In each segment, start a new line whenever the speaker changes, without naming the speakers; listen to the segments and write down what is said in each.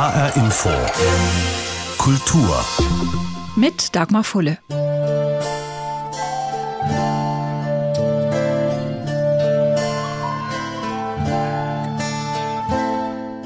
HR Info. Kultur.
Mit Dagmar Fulle.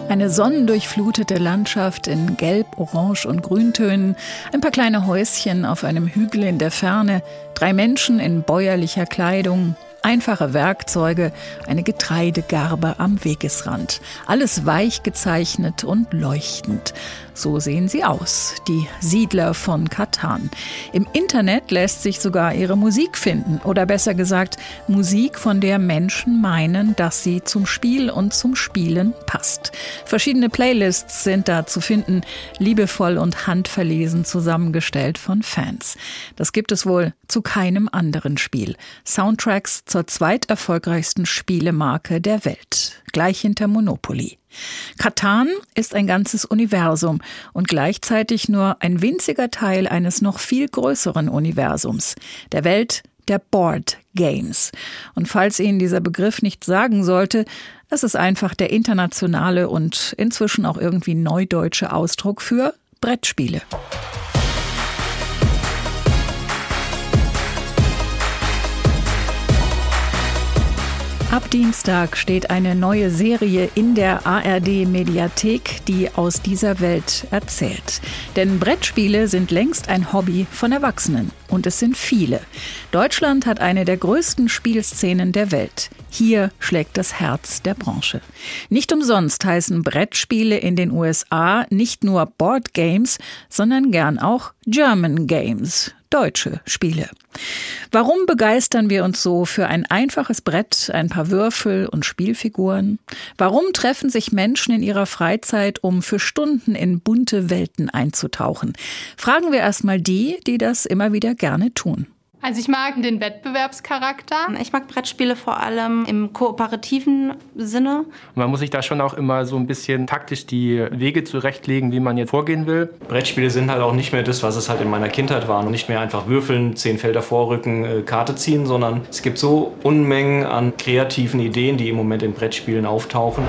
Eine sonnendurchflutete Landschaft in Gelb, Orange und Grüntönen, ein paar kleine Häuschen auf einem Hügel in der Ferne, drei Menschen in bäuerlicher Kleidung, Einfache Werkzeuge, eine Getreidegarbe am Wegesrand. Alles weich gezeichnet und leuchtend. So sehen sie aus, die Siedler von Katan. Im Internet lässt sich sogar ihre Musik finden. Oder besser gesagt, Musik, von der Menschen meinen, dass sie zum Spiel und zum Spielen passt. Verschiedene Playlists sind da zu finden, liebevoll und handverlesen zusammengestellt von Fans. Das gibt es wohl zu keinem anderen Spiel. Soundtracks zur zweiterfolgreichsten Spielemarke der Welt, gleich hinter Monopoly. Katan ist ein ganzes Universum und gleichzeitig nur ein winziger Teil eines noch viel größeren Universums, der Welt der Board Games. Und falls Ihnen dieser Begriff nicht sagen sollte, es ist einfach der internationale und inzwischen auch irgendwie neudeutsche Ausdruck für Brettspiele. Ab Dienstag steht eine neue Serie in der ARD Mediathek, die aus dieser Welt erzählt. Denn Brettspiele sind längst ein Hobby von Erwachsenen. Und es sind viele. Deutschland hat eine der größten Spielszenen der Welt. Hier schlägt das Herz der Branche. Nicht umsonst heißen Brettspiele in den USA nicht nur Board Games, sondern gern auch German Games deutsche Spiele. Warum begeistern wir uns so für ein einfaches Brett, ein paar Würfel und Spielfiguren? Warum treffen sich Menschen in ihrer Freizeit, um für Stunden in bunte Welten einzutauchen? Fragen wir erstmal die, die das immer wieder gerne tun.
Also ich mag den Wettbewerbscharakter.
Ich mag Brettspiele vor allem im kooperativen Sinne.
Man muss sich da schon auch immer so ein bisschen taktisch die Wege zurechtlegen, wie man jetzt vorgehen will.
Brettspiele sind halt auch nicht mehr das, was es halt in meiner Kindheit war. Und nicht mehr einfach würfeln, zehn Felder vorrücken, äh, Karte ziehen, sondern es gibt so Unmengen an kreativen Ideen, die im Moment in Brettspielen auftauchen.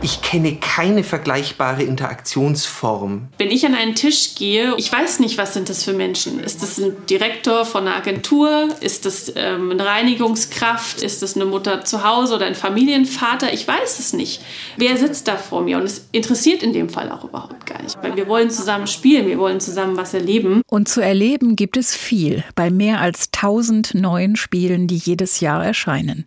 Ich kenne keine vergleichbare Interaktionsform.
Wenn ich an einen Tisch gehe, ich weiß nicht, was sind das für Menschen. Ist das ein Direktor von einer Agentur? Ist das ähm, eine Reinigungskraft? Ist das eine Mutter zu Hause oder ein Familienvater? Ich weiß es nicht. Wer sitzt da vor mir? Und es interessiert in dem Fall auch überhaupt gar nicht. Weil wir wollen zusammen spielen, wir wollen zusammen was erleben.
Und zu erleben gibt es viel bei mehr als tausend neuen Spielen, die jedes Jahr erscheinen.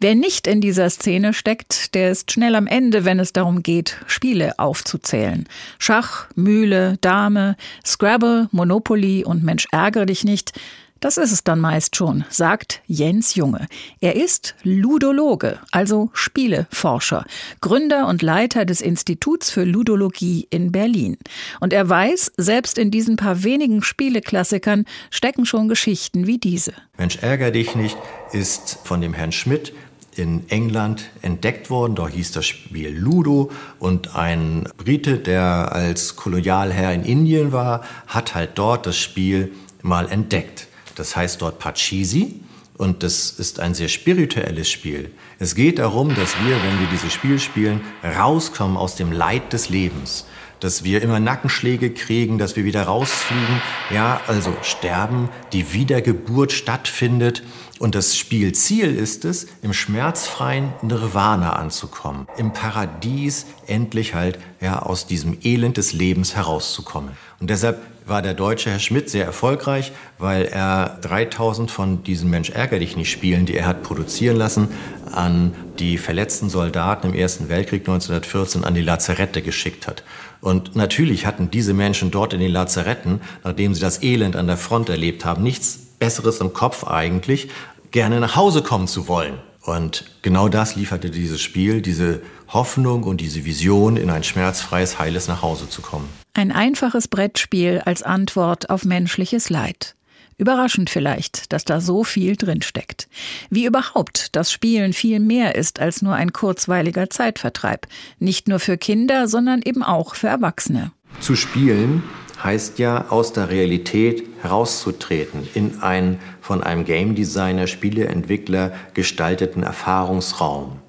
Wer nicht in dieser Szene steckt, der ist schnell am Ende, wenn es darum geht, Spiele aufzuzählen. Schach, Mühle, Dame, Scrabble, Monopoly und Mensch ärgere dich nicht. Das ist es dann meist schon, sagt Jens Junge. Er ist Ludologe, also Spieleforscher, Gründer und Leiter des Instituts für Ludologie in Berlin. Und er weiß, selbst in diesen paar wenigen Spieleklassikern stecken schon Geschichten wie diese.
Mensch ärger dich nicht ist von dem Herrn Schmidt in England entdeckt worden. Da hieß das Spiel Ludo und ein Brite, der als Kolonialherr in Indien war, hat halt dort das Spiel mal entdeckt. Das heißt dort Pachisi und das ist ein sehr spirituelles Spiel. Es geht darum, dass wir, wenn wir dieses Spiel spielen, rauskommen aus dem Leid des Lebens dass wir immer Nackenschläge kriegen, dass wir wieder rausfliegen. Ja, also sterben, die Wiedergeburt stattfindet. Und das Spielziel ist es, im schmerzfreien Nirvana anzukommen, im Paradies endlich halt ja aus diesem Elend des Lebens herauszukommen. Und deshalb war der deutsche Herr Schmidt sehr erfolgreich, weil er 3000 von diesen Mensch ärger dich nicht Spielen, die er hat produzieren lassen, an die verletzten Soldaten im Ersten Weltkrieg 1914 an die Lazarette geschickt hat. Und natürlich hatten diese Menschen dort in den Lazaretten, nachdem sie das Elend an der Front erlebt haben, nichts Besseres im Kopf eigentlich, gerne nach Hause kommen zu wollen. Und genau das lieferte dieses Spiel, diese Hoffnung und diese Vision, in ein schmerzfreies, heiles Nachhause zu kommen.
Ein einfaches Brettspiel als Antwort auf menschliches Leid. Überraschend vielleicht, dass da so viel drinsteckt. Wie überhaupt das Spielen viel mehr ist als nur ein kurzweiliger Zeitvertreib. Nicht nur für Kinder, sondern eben auch für Erwachsene.
Zu spielen heißt ja, aus der Realität herauszutreten in einen von einem Game Designer, Spieleentwickler gestalteten Erfahrungsraum.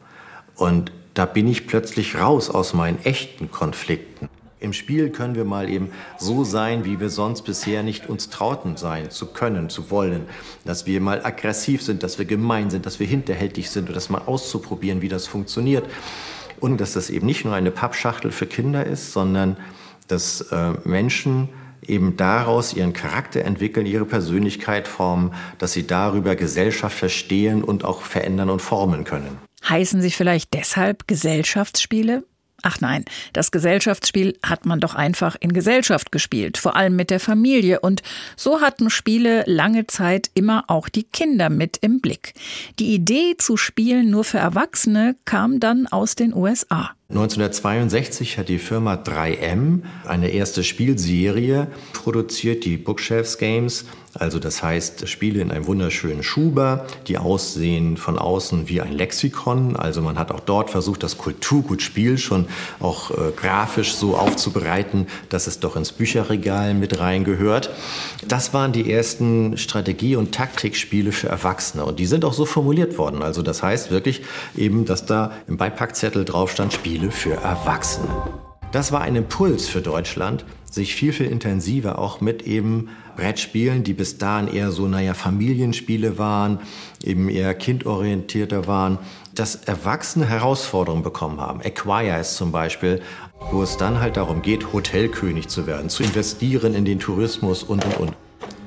Und da bin ich plötzlich raus aus meinen echten Konflikten. Im Spiel können wir mal eben so sein, wie wir sonst bisher nicht uns trauten sein, zu können, zu wollen. Dass wir mal aggressiv sind, dass wir gemein sind, dass wir hinterhältig sind und das mal auszuprobieren, wie das funktioniert. Und dass das eben nicht nur eine Pappschachtel für Kinder ist, sondern dass äh, Menschen eben daraus ihren Charakter entwickeln, ihre Persönlichkeit formen, dass sie darüber Gesellschaft verstehen und auch verändern und formen können.
Heißen sie vielleicht deshalb Gesellschaftsspiele? Ach nein, das Gesellschaftsspiel hat man doch einfach in Gesellschaft gespielt, vor allem mit der Familie. Und so hatten Spiele lange Zeit immer auch die Kinder mit im Blick. Die Idee zu spielen nur für Erwachsene kam dann aus den USA.
1962 hat die Firma 3M eine erste Spielserie produziert, die Bookshelves Games. Also das heißt Spiele in einem wunderschönen Schuber, die aussehen von außen wie ein Lexikon. Also man hat auch dort versucht, das Kulturgutspiel schon auch äh, grafisch so aufzubereiten, dass es doch ins Bücherregal mit reingehört. Das waren die ersten Strategie- und Taktikspiele für Erwachsene. Und die sind auch so formuliert worden. Also das heißt wirklich eben, dass da im Beipackzettel drauf stand, Spiel Spiele für Erwachsene. Das war ein Impuls für Deutschland, sich viel, viel intensiver auch mit eben Brettspielen, die bis dahin eher so, naja, Familienspiele waren, eben eher kindorientierter waren, dass Erwachsene Herausforderungen bekommen haben. Acquire ist zum Beispiel, wo es dann halt darum geht, Hotelkönig zu werden, zu investieren in den Tourismus und, und, und.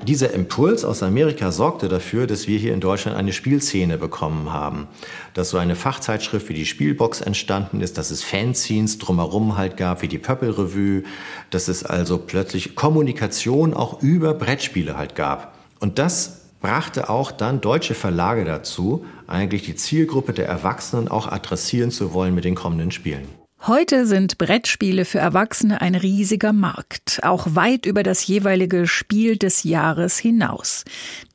Dieser Impuls aus Amerika sorgte dafür, dass wir hier in Deutschland eine Spielszene bekommen haben. Dass so eine Fachzeitschrift wie die Spielbox entstanden ist, dass es Fanzines drumherum halt gab, wie die Pöppel Revue, dass es also plötzlich Kommunikation auch über Brettspiele halt gab. Und das brachte auch dann deutsche Verlage dazu, eigentlich die Zielgruppe der Erwachsenen auch adressieren zu wollen mit den kommenden Spielen.
Heute sind Brettspiele für Erwachsene ein riesiger Markt, auch weit über das jeweilige Spiel des Jahres hinaus.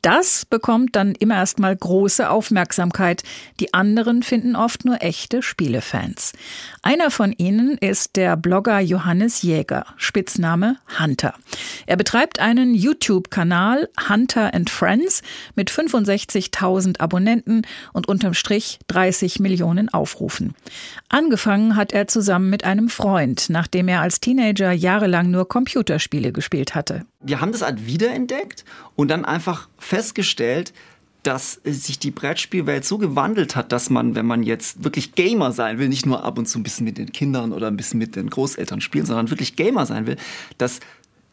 Das bekommt dann immer erstmal große Aufmerksamkeit. Die anderen finden oft nur echte Spielefans. Einer von ihnen ist der Blogger Johannes Jäger, Spitzname Hunter. Er betreibt einen YouTube-Kanal Hunter and Friends mit 65.000 Abonnenten und unterm Strich 30 Millionen Aufrufen. Angefangen hat er zusammen mit einem Freund, nachdem er als Teenager jahrelang nur Computerspiele gespielt hatte.
Wir haben das halt wiederentdeckt und dann einfach festgestellt, dass sich die Brettspielwelt so gewandelt hat, dass man, wenn man jetzt wirklich Gamer sein will, nicht nur ab und zu ein bisschen mit den Kindern oder ein bisschen mit den Großeltern spielen, sondern wirklich Gamer sein will, dass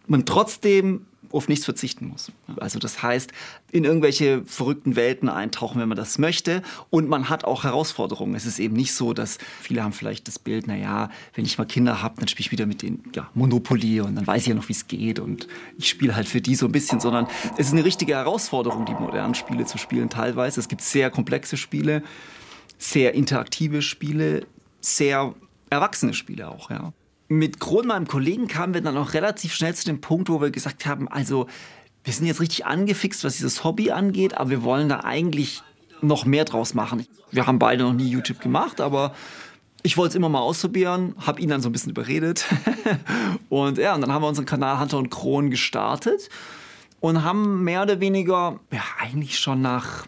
man trotzdem auf nichts verzichten muss. Also das heißt, in irgendwelche verrückten Welten eintauchen, wenn man das möchte. Und man hat auch Herausforderungen. Es ist eben nicht so, dass viele haben vielleicht das Bild, naja, wenn ich mal Kinder habe, dann spiele ich wieder mit denen ja, Monopoly und dann weiß ich ja noch, wie es geht und ich spiele halt für die so ein bisschen, sondern es ist eine richtige Herausforderung, die modernen Spiele zu spielen teilweise. Es gibt sehr komplexe Spiele, sehr interaktive Spiele, sehr erwachsene Spiele auch, ja mit Kron, meinem Kollegen, kamen wir dann auch relativ schnell zu dem Punkt, wo wir gesagt haben, also wir sind jetzt richtig angefixt, was dieses Hobby angeht, aber wir wollen da eigentlich noch mehr draus machen. Wir haben beide noch nie YouTube gemacht, aber ich wollte es immer mal ausprobieren, habe ihn dann so ein bisschen überredet. und ja, und dann haben wir unseren Kanal Hunter und Kron gestartet und haben mehr oder weniger, ja, eigentlich schon nach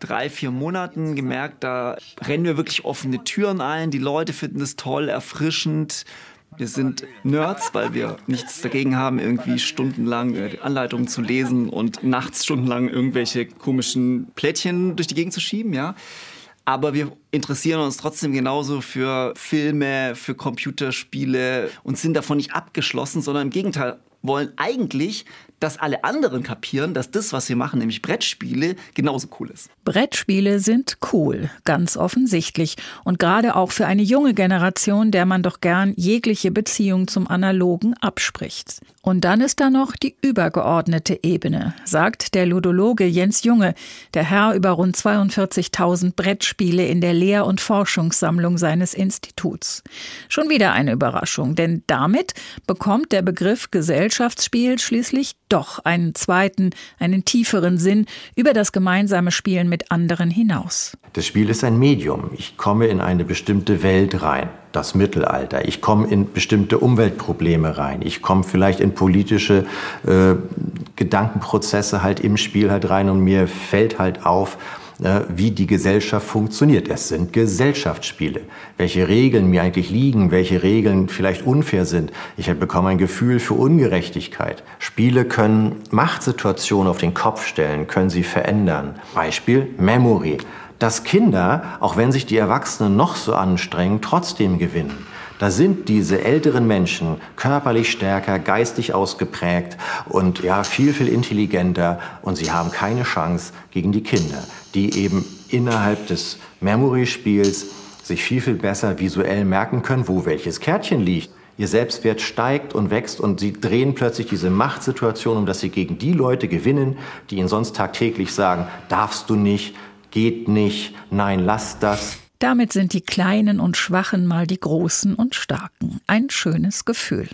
drei, vier Monaten gemerkt, da rennen wir wirklich offene Türen ein. Die Leute finden es toll, erfrischend. Wir sind Nerds, weil wir nichts dagegen haben, irgendwie stundenlang äh, Anleitungen zu lesen und nachts stundenlang irgendwelche komischen Plättchen durch die Gegend zu schieben, ja. Aber wir interessieren uns trotzdem genauso für Filme, für Computerspiele und sind davon nicht abgeschlossen, sondern im Gegenteil wollen eigentlich dass alle anderen kapieren, dass das, was wir machen, nämlich Brettspiele, genauso cool ist.
Brettspiele sind cool, ganz offensichtlich. Und gerade auch für eine junge Generation, der man doch gern jegliche Beziehung zum Analogen abspricht. Und dann ist da noch die übergeordnete Ebene, sagt der Ludologe Jens Junge, der Herr über rund 42.000 Brettspiele in der Lehr- und Forschungssammlung seines Instituts. Schon wieder eine Überraschung, denn damit bekommt der Begriff Gesellschaftsspiel schließlich doch einen zweiten, einen tieferen Sinn über das gemeinsame Spielen mit anderen hinaus.
Das Spiel ist ein Medium. Ich komme in eine bestimmte Welt rein, das Mittelalter. Ich komme in bestimmte Umweltprobleme rein. Ich komme vielleicht in politische äh, Gedankenprozesse halt im Spiel halt rein und mir fällt halt auf, äh, wie die Gesellschaft funktioniert. Es sind Gesellschaftsspiele. Welche Regeln mir eigentlich liegen, welche Regeln vielleicht unfair sind. Ich bekomme ein Gefühl für Ungerechtigkeit. Spiele können Machtsituationen auf den Kopf stellen, können sie verändern. Beispiel Memory. Dass Kinder, auch wenn sich die Erwachsenen noch so anstrengen, trotzdem gewinnen. Da sind diese älteren Menschen körperlich stärker, geistig ausgeprägt und ja, viel, viel intelligenter und sie haben keine Chance gegen die Kinder, die eben innerhalb des Memory-Spiels sich viel, viel besser visuell merken können, wo welches Kärtchen liegt. Ihr Selbstwert steigt und wächst und sie drehen plötzlich diese Machtsituation, um dass sie gegen die Leute gewinnen, die ihnen sonst tagtäglich sagen, darfst du nicht, geht nicht, nein, lass das.
Damit sind die Kleinen und Schwachen mal die Großen und Starken. Ein schönes Gefühl.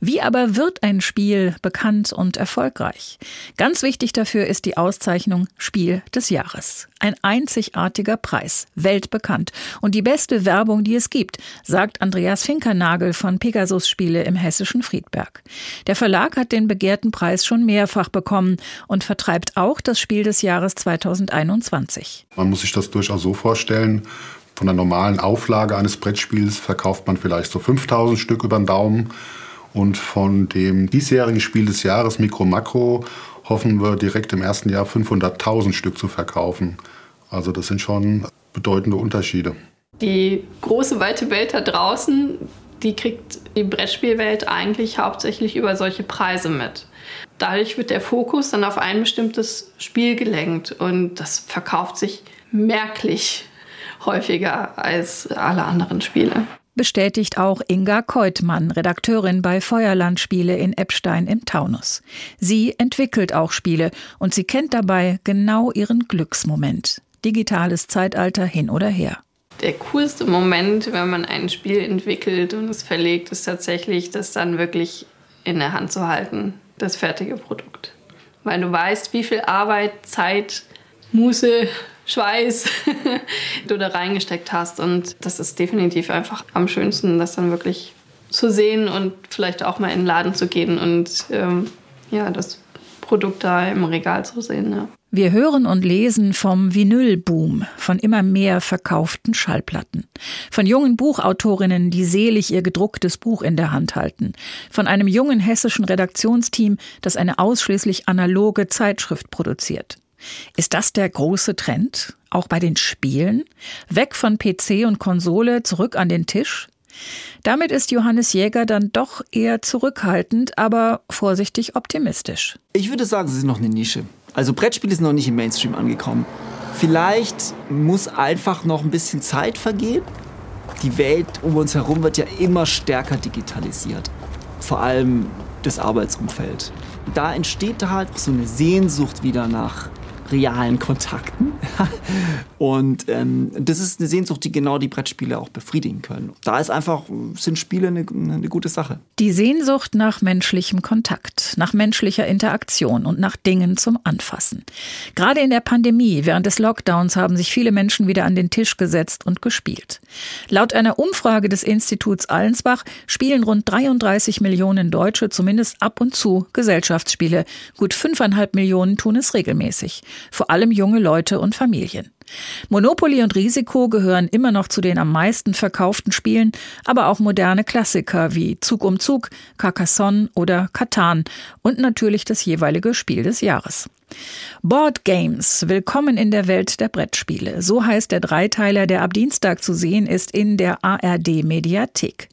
Wie aber wird ein Spiel bekannt und erfolgreich? Ganz wichtig dafür ist die Auszeichnung Spiel des Jahres. Ein einzigartiger Preis, weltbekannt und die beste Werbung, die es gibt, sagt Andreas Finkernagel von Pegasus Spiele im hessischen Friedberg. Der Verlag hat den begehrten Preis schon mehrfach bekommen und vertreibt auch das Spiel des Jahres 2021.
Man muss sich das durchaus so vorstellen, von der normalen Auflage eines Brettspiels verkauft man vielleicht so 5000 Stück über den Daumen. Und von dem diesjährigen Spiel des Jahres Mikro Makro hoffen wir direkt im ersten Jahr 500.000 Stück zu verkaufen. Also das sind schon bedeutende Unterschiede.
Die große weite Welt da draußen, die kriegt die Brettspielwelt eigentlich hauptsächlich über solche Preise mit. Dadurch wird der Fokus dann auf ein bestimmtes Spiel gelenkt und das verkauft sich merklich häufiger als alle anderen Spiele.
Bestätigt auch Inga Keutmann, Redakteurin bei Feuerlandspiele in Eppstein im Taunus. Sie entwickelt auch Spiele und sie kennt dabei genau ihren Glücksmoment. Digitales Zeitalter hin oder her.
Der coolste Moment, wenn man ein Spiel entwickelt und es verlegt, ist tatsächlich, das dann wirklich in der Hand zu halten, das fertige Produkt. Weil du weißt, wie viel Arbeit, Zeit, Muße, Schweiß du da reingesteckt hast. Und das ist definitiv einfach am schönsten, das dann wirklich zu sehen und vielleicht auch mal in den Laden zu gehen und ähm, ja, das Produkt da im Regal zu sehen. Ja.
Wir hören und lesen vom Vinylboom, von immer mehr verkauften Schallplatten, von jungen Buchautorinnen, die selig ihr gedrucktes Buch in der Hand halten, von einem jungen hessischen Redaktionsteam, das eine ausschließlich analoge Zeitschrift produziert. Ist das der große Trend? Auch bei den Spielen? Weg von PC und Konsole, zurück an den Tisch? Damit ist Johannes Jäger dann doch eher zurückhaltend, aber vorsichtig optimistisch.
Ich würde sagen, sie sind noch eine Nische. Also Brettspiele sind noch nicht im Mainstream angekommen. Vielleicht muss einfach noch ein bisschen Zeit vergehen. Die Welt um uns herum wird ja immer stärker digitalisiert. Vor allem das Arbeitsumfeld. Da entsteht halt so eine Sehnsucht wieder nach realen Kontakten. und ähm, das ist eine Sehnsucht, die genau die Brettspiele auch befriedigen können. Da ist einfach, sind Spiele eine, eine gute Sache.
Die Sehnsucht nach menschlichem Kontakt, nach menschlicher Interaktion und nach Dingen zum Anfassen. Gerade in der Pandemie, während des Lockdowns, haben sich viele Menschen wieder an den Tisch gesetzt und gespielt. Laut einer Umfrage des Instituts Allensbach spielen rund 33 Millionen Deutsche zumindest ab und zu Gesellschaftsspiele. Gut fünfeinhalb Millionen tun es regelmäßig vor allem junge Leute und Familien. Monopoly und Risiko gehören immer noch zu den am meisten verkauften Spielen, aber auch moderne Klassiker wie Zug um Zug, Carcassonne oder Catan und natürlich das jeweilige Spiel des Jahres. Board Games, willkommen in der Welt der Brettspiele. So heißt der Dreiteiler, der ab Dienstag zu sehen ist in der ARD Mediathek.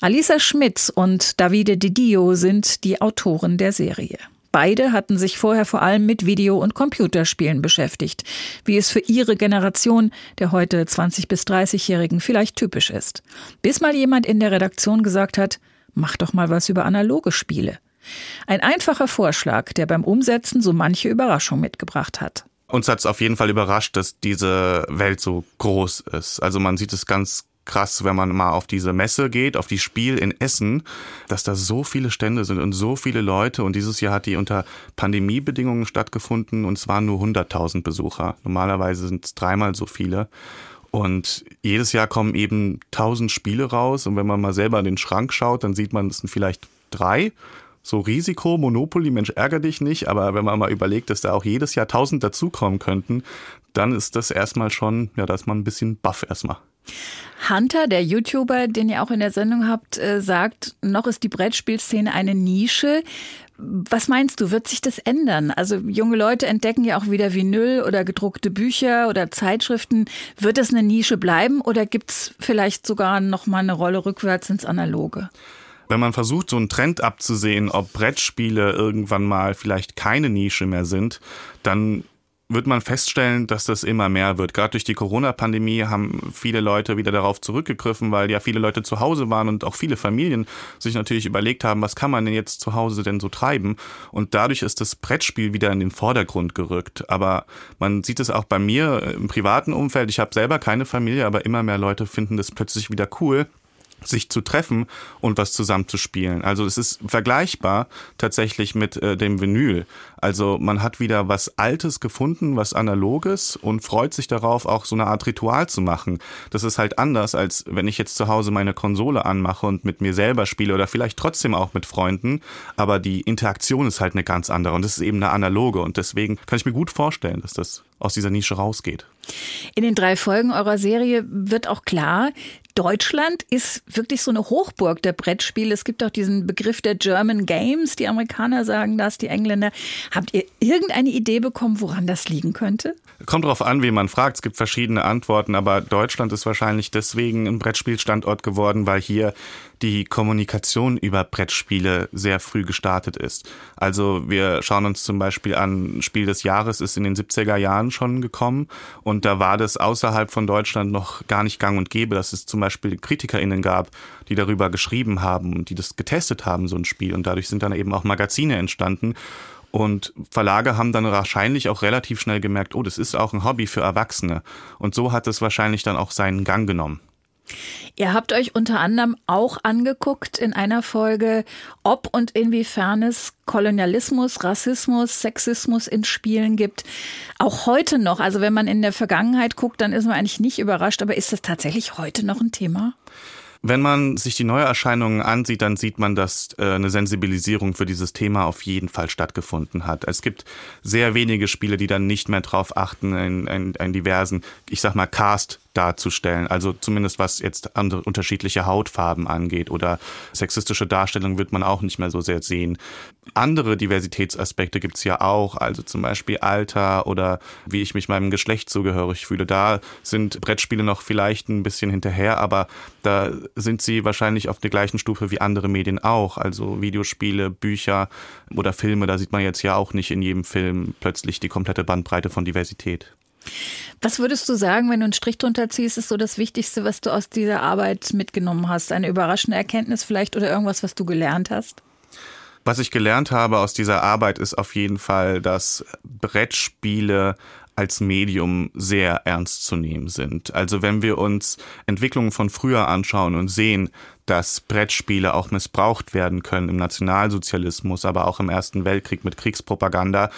Alisa Schmitz und Davide Didio sind die Autoren der Serie. Beide hatten sich vorher vor allem mit Video- und Computerspielen beschäftigt, wie es für ihre Generation der heute 20- bis 30-Jährigen vielleicht typisch ist. Bis mal jemand in der Redaktion gesagt hat, mach doch mal was über analoge Spiele. Ein einfacher Vorschlag, der beim Umsetzen so manche Überraschung mitgebracht hat.
Uns hat es auf jeden Fall überrascht, dass diese Welt so groß ist. Also man sieht es ganz krass, wenn man mal auf diese Messe geht, auf die Spiel in Essen, dass da so viele Stände sind und so viele Leute. Und dieses Jahr hat die unter Pandemiebedingungen stattgefunden und es waren nur 100.000 Besucher. Normalerweise sind es dreimal so viele. Und jedes Jahr kommen eben 1000 Spiele raus. Und wenn man mal selber in den Schrank schaut, dann sieht man, es sind vielleicht drei. So Risiko, Monopoly, Mensch, ärger dich nicht, aber wenn man mal überlegt, dass da auch jedes Jahr tausend dazukommen könnten, dann ist das erstmal schon, ja, da ist man ein bisschen baff erstmal.
Hunter, der YouTuber, den ihr auch in der Sendung habt, äh, sagt, noch ist die Brettspielszene eine Nische. Was meinst du, wird sich das ändern? Also junge Leute entdecken ja auch wieder Vinyl oder gedruckte Bücher oder Zeitschriften. Wird es eine Nische bleiben oder gibt es vielleicht sogar noch mal eine Rolle rückwärts ins Analoge?
Wenn man versucht, so einen Trend abzusehen, ob Brettspiele irgendwann mal vielleicht keine Nische mehr sind, dann wird man feststellen, dass das immer mehr wird. Gerade durch die Corona-Pandemie haben viele Leute wieder darauf zurückgegriffen, weil ja viele Leute zu Hause waren und auch viele Familien sich natürlich überlegt haben, was kann man denn jetzt zu Hause denn so treiben? Und dadurch ist das Brettspiel wieder in den Vordergrund gerückt. Aber man sieht es auch bei mir im privaten Umfeld. Ich habe selber keine Familie, aber immer mehr Leute finden das plötzlich wieder cool sich zu treffen und was zusammenzuspielen. Also es ist vergleichbar tatsächlich mit äh, dem Vinyl. Also man hat wieder was Altes gefunden, was Analoges und freut sich darauf, auch so eine Art Ritual zu machen. Das ist halt anders, als wenn ich jetzt zu Hause meine Konsole anmache und mit mir selber spiele oder vielleicht trotzdem auch mit Freunden. Aber die Interaktion ist halt eine ganz andere und das ist eben eine analoge und deswegen kann ich mir gut vorstellen, dass das aus dieser Nische rausgeht.
In den drei Folgen eurer Serie wird auch klar, Deutschland ist wirklich so eine Hochburg der Brettspiele. Es gibt auch diesen Begriff der German Games. Die Amerikaner sagen das, die Engländer. Habt ihr irgendeine Idee bekommen, woran das liegen könnte?
Kommt darauf an, wie man fragt. Es gibt verschiedene Antworten, aber Deutschland ist wahrscheinlich deswegen ein Brettspielstandort geworden, weil hier die Kommunikation über Brettspiele sehr früh gestartet ist. Also wir schauen uns zum Beispiel an, Spiel des Jahres ist in den 70er Jahren schon gekommen und da war das außerhalb von Deutschland noch gar nicht gang und gäbe, dass es zum Beispiel KritikerInnen gab, die darüber geschrieben haben und die das getestet haben, so ein Spiel. Und dadurch sind dann eben auch Magazine entstanden. Und Verlage haben dann wahrscheinlich auch relativ schnell gemerkt, oh, das ist auch ein Hobby für Erwachsene. Und so hat es wahrscheinlich dann auch seinen Gang genommen.
Ihr habt euch unter anderem auch angeguckt in einer Folge, ob und inwiefern es Kolonialismus, Rassismus, Sexismus in Spielen gibt. Auch heute noch, also wenn man in der Vergangenheit guckt, dann ist man eigentlich nicht überrascht, aber ist das tatsächlich heute noch ein Thema?
Wenn man sich die Neuerscheinungen ansieht, dann sieht man, dass äh, eine Sensibilisierung für dieses Thema auf jeden Fall stattgefunden hat. Es gibt sehr wenige Spiele, die dann nicht mehr darauf achten, einen diversen, ich sag mal, Cast darzustellen. Also zumindest was jetzt andere unterschiedliche Hautfarben angeht oder sexistische Darstellungen wird man auch nicht mehr so sehr sehen. Andere Diversitätsaspekte gibt's ja auch, also zum Beispiel Alter oder wie ich mich meinem Geschlecht zugehörig fühle. Da sind Brettspiele noch vielleicht ein bisschen hinterher, aber da sind sie wahrscheinlich auf der gleichen Stufe wie andere Medien auch. Also Videospiele, Bücher oder Filme, da sieht man jetzt ja auch nicht in jedem Film plötzlich die komplette Bandbreite von Diversität.
Was würdest du sagen, wenn du einen Strich drunter ziehst, ist so das Wichtigste, was du aus dieser Arbeit mitgenommen hast? Eine überraschende Erkenntnis vielleicht oder irgendwas, was du gelernt hast?
Was ich gelernt habe aus dieser Arbeit ist auf jeden Fall, dass Brettspiele als Medium sehr ernst zu nehmen sind. Also wenn wir uns Entwicklungen von früher anschauen und sehen, dass Brettspiele auch missbraucht werden können im Nationalsozialismus, aber auch im Ersten Weltkrieg mit Kriegspropaganda,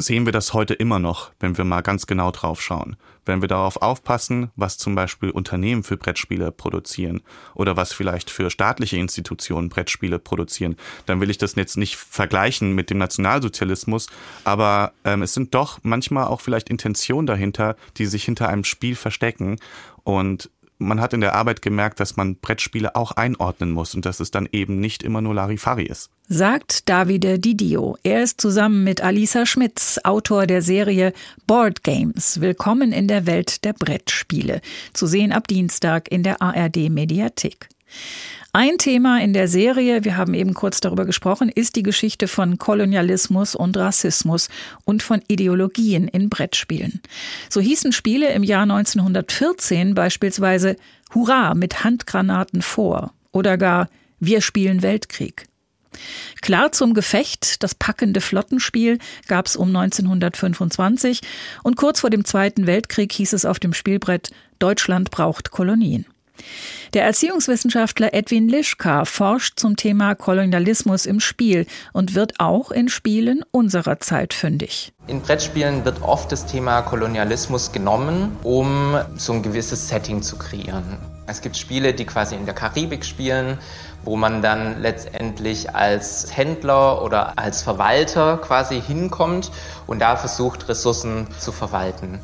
sehen wir das heute immer noch, wenn wir mal ganz genau drauf schauen. Wenn wir darauf aufpassen, was zum Beispiel Unternehmen für Brettspiele produzieren oder was vielleicht für staatliche Institutionen Brettspiele produzieren, dann will ich das jetzt nicht vergleichen mit dem Nationalsozialismus, aber ähm, es sind doch manchmal auch vielleicht Intentionen dahinter, die sich hinter einem Spiel verstecken und man hat in der Arbeit gemerkt, dass man Brettspiele auch einordnen muss und dass es dann eben nicht immer nur Larifari ist.
Sagt Davide Didio. Er ist zusammen mit Alisa Schmitz, Autor der Serie Board Games. Willkommen in der Welt der Brettspiele. Zu sehen ab Dienstag in der ARD Mediathek. Ein Thema in der Serie, wir haben eben kurz darüber gesprochen, ist die Geschichte von Kolonialismus und Rassismus und von Ideologien in Brettspielen. So hießen Spiele im Jahr 1914 beispielsweise Hurra mit Handgranaten vor oder gar Wir spielen Weltkrieg. Klar zum Gefecht, das packende Flottenspiel gab es um 1925 und kurz vor dem Zweiten Weltkrieg hieß es auf dem Spielbrett Deutschland braucht Kolonien. Der Erziehungswissenschaftler Edwin Lischka forscht zum Thema Kolonialismus im Spiel und wird auch in Spielen unserer Zeit fündig.
In Brettspielen wird oft das Thema Kolonialismus genommen, um so ein gewisses Setting zu kreieren. Es gibt Spiele, die quasi in der Karibik spielen, wo man dann letztendlich als Händler oder als Verwalter quasi hinkommt und da versucht, Ressourcen zu verwalten.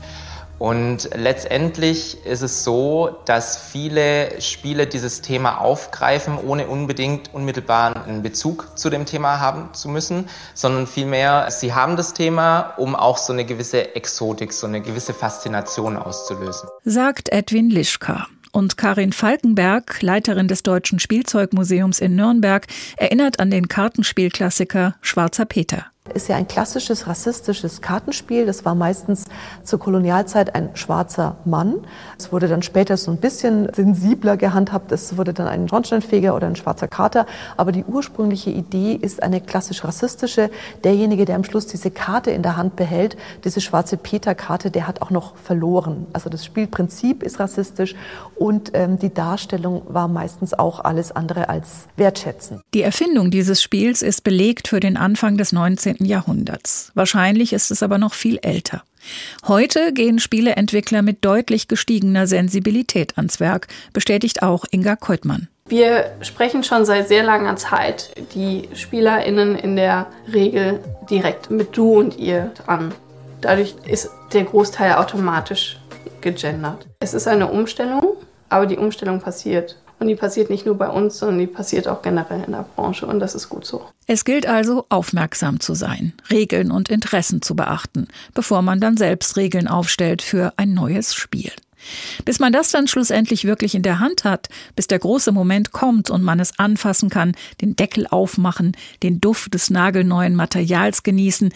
Und letztendlich ist es so, dass viele Spiele dieses Thema aufgreifen, ohne unbedingt unmittelbaren einen Bezug zu dem Thema haben zu müssen, sondern vielmehr, sie haben das Thema, um auch so eine gewisse Exotik, so eine gewisse Faszination auszulösen.
Sagt Edwin Lischka. Und Karin Falkenberg, Leiterin des Deutschen Spielzeugmuseums in Nürnberg, erinnert an den Kartenspielklassiker Schwarzer Peter
ist ja ein klassisches rassistisches Kartenspiel. Das war meistens zur Kolonialzeit ein schwarzer Mann. Es wurde dann später so ein bisschen sensibler gehandhabt. Es wurde dann ein Schornsteinfeger oder ein schwarzer Kater. Aber die ursprüngliche Idee ist eine klassisch rassistische. Derjenige, der am Schluss diese Karte in der Hand behält, diese schwarze Peter-Karte, der hat auch noch verloren. Also das Spielprinzip ist rassistisch und ähm, die Darstellung war meistens auch alles andere als wertschätzend.
Die Erfindung dieses Spiels ist belegt für den Anfang des 19. Jahrhunderts. Wahrscheinlich ist es aber noch viel älter. Heute gehen Spieleentwickler mit deutlich gestiegener Sensibilität ans Werk, bestätigt auch Inga Keutmann.
Wir sprechen schon seit sehr langer Zeit die SpielerInnen in der Regel direkt mit du und ihr an. Dadurch ist der Großteil automatisch gegendert. Es ist eine Umstellung, aber die Umstellung passiert. Und die passiert nicht nur bei uns, sondern die passiert auch generell in der Branche und das ist gut so.
Es gilt also, aufmerksam zu sein, Regeln und Interessen zu beachten, bevor man dann selbst Regeln aufstellt für ein neues Spiel. Bis man das dann schlussendlich wirklich in der Hand hat, bis der große Moment kommt und man es anfassen kann, den Deckel aufmachen, den Duft des nagelneuen Materials genießen,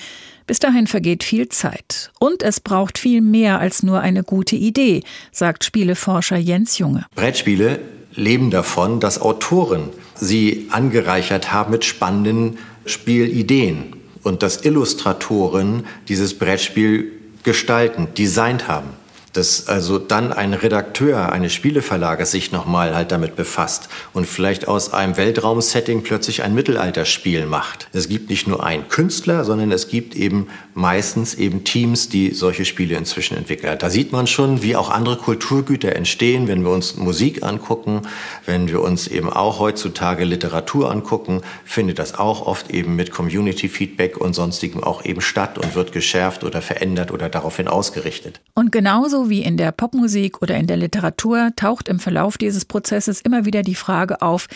bis dahin vergeht viel Zeit. Und es braucht viel mehr als nur eine gute Idee, sagt Spieleforscher Jens Junge.
Brettspiele leben davon, dass Autoren sie angereichert haben mit spannenden Spielideen und dass Illustratoren dieses Brettspiel gestalten, designt haben dass also dann ein Redakteur eines Spieleverlages sich nochmal halt damit befasst und vielleicht aus einem Weltraumsetting plötzlich ein Mittelalterspiel macht. Es gibt nicht nur einen Künstler, sondern es gibt eben meistens eben Teams, die solche Spiele inzwischen entwickeln. Da sieht man schon, wie auch andere Kulturgüter entstehen, wenn wir uns Musik angucken, wenn wir uns eben auch heutzutage Literatur angucken, findet das auch oft eben mit Community Feedback und sonstigem auch eben statt und wird geschärft oder verändert oder daraufhin ausgerichtet.
Und genauso wie in der Popmusik oder in der Literatur taucht im Verlauf dieses Prozesses immer wieder die Frage auf,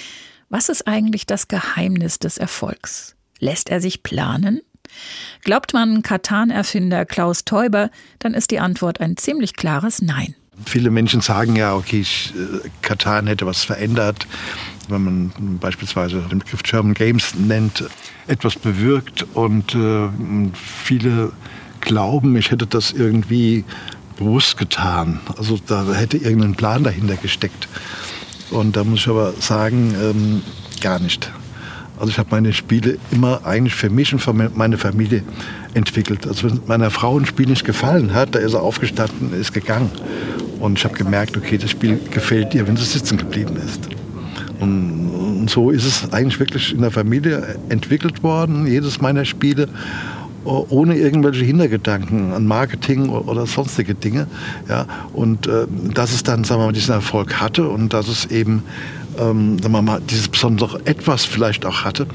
was ist eigentlich das Geheimnis des Erfolgs? Lässt er sich planen? Glaubt man Katan-Erfinder Klaus Teuber, dann ist die Antwort ein ziemlich klares Nein.
Viele Menschen sagen ja, okay, äh, Katan hätte was verändert, wenn man beispielsweise den Begriff German Games nennt, etwas bewirkt und äh, viele glauben, ich hätte das irgendwie bewusst getan. Also da hätte irgendein Plan dahinter gesteckt. Und da muss ich aber sagen, ähm, gar nicht. Also ich habe meine Spiele immer eigentlich für mich und für meine Familie entwickelt. Also wenn meiner Frau ein Spiel nicht gefallen hat, da ist er aufgestanden, ist gegangen. Und ich habe gemerkt, okay, das Spiel gefällt ihr, wenn sie sitzen geblieben ist. Und, und so ist es eigentlich wirklich in der Familie entwickelt worden, jedes meiner Spiele ohne irgendwelche Hintergedanken an Marketing oder sonstige Dinge. Ja, und äh, dass es dann sagen wir mal, diesen Erfolg hatte und dass es eben ähm, sagen wir mal, dieses besondere Etwas vielleicht auch hatte,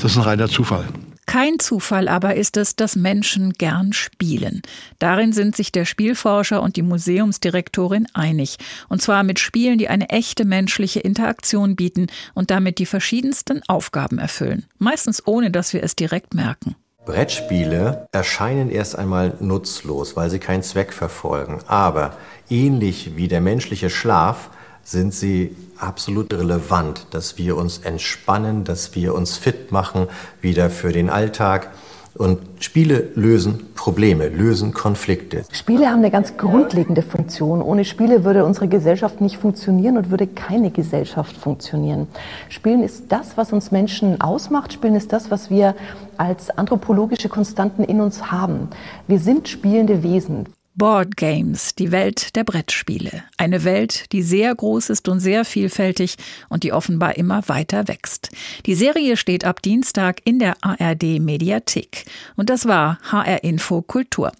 das ist ein reiner Zufall.
Kein Zufall aber ist es, dass Menschen gern spielen. Darin sind sich der Spielforscher und die Museumsdirektorin einig. Und zwar mit Spielen, die eine echte menschliche Interaktion bieten und damit die verschiedensten Aufgaben erfüllen. Meistens ohne, dass wir es direkt merken.
Brettspiele erscheinen erst einmal nutzlos, weil sie keinen Zweck verfolgen. Aber ähnlich wie der menschliche Schlaf sind sie absolut relevant, dass wir uns entspannen, dass wir uns fit machen wieder für den Alltag. Und Spiele lösen Probleme, lösen Konflikte.
Spiele haben eine ganz grundlegende Funktion. Ohne Spiele würde unsere Gesellschaft nicht funktionieren und würde keine Gesellschaft funktionieren. Spielen ist das, was uns Menschen ausmacht. Spielen ist das, was wir als anthropologische Konstanten in uns haben. Wir sind spielende Wesen.
Board Games, die Welt der Brettspiele. Eine Welt, die sehr groß ist und sehr vielfältig und die offenbar immer weiter wächst. Die Serie steht ab Dienstag in der ARD Mediathek. Und das war HR Info Kultur.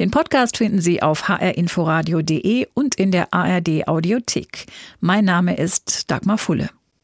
Den Podcast finden Sie auf hrinforadio.de und in der ARD Audiothek. Mein Name ist Dagmar Fulle.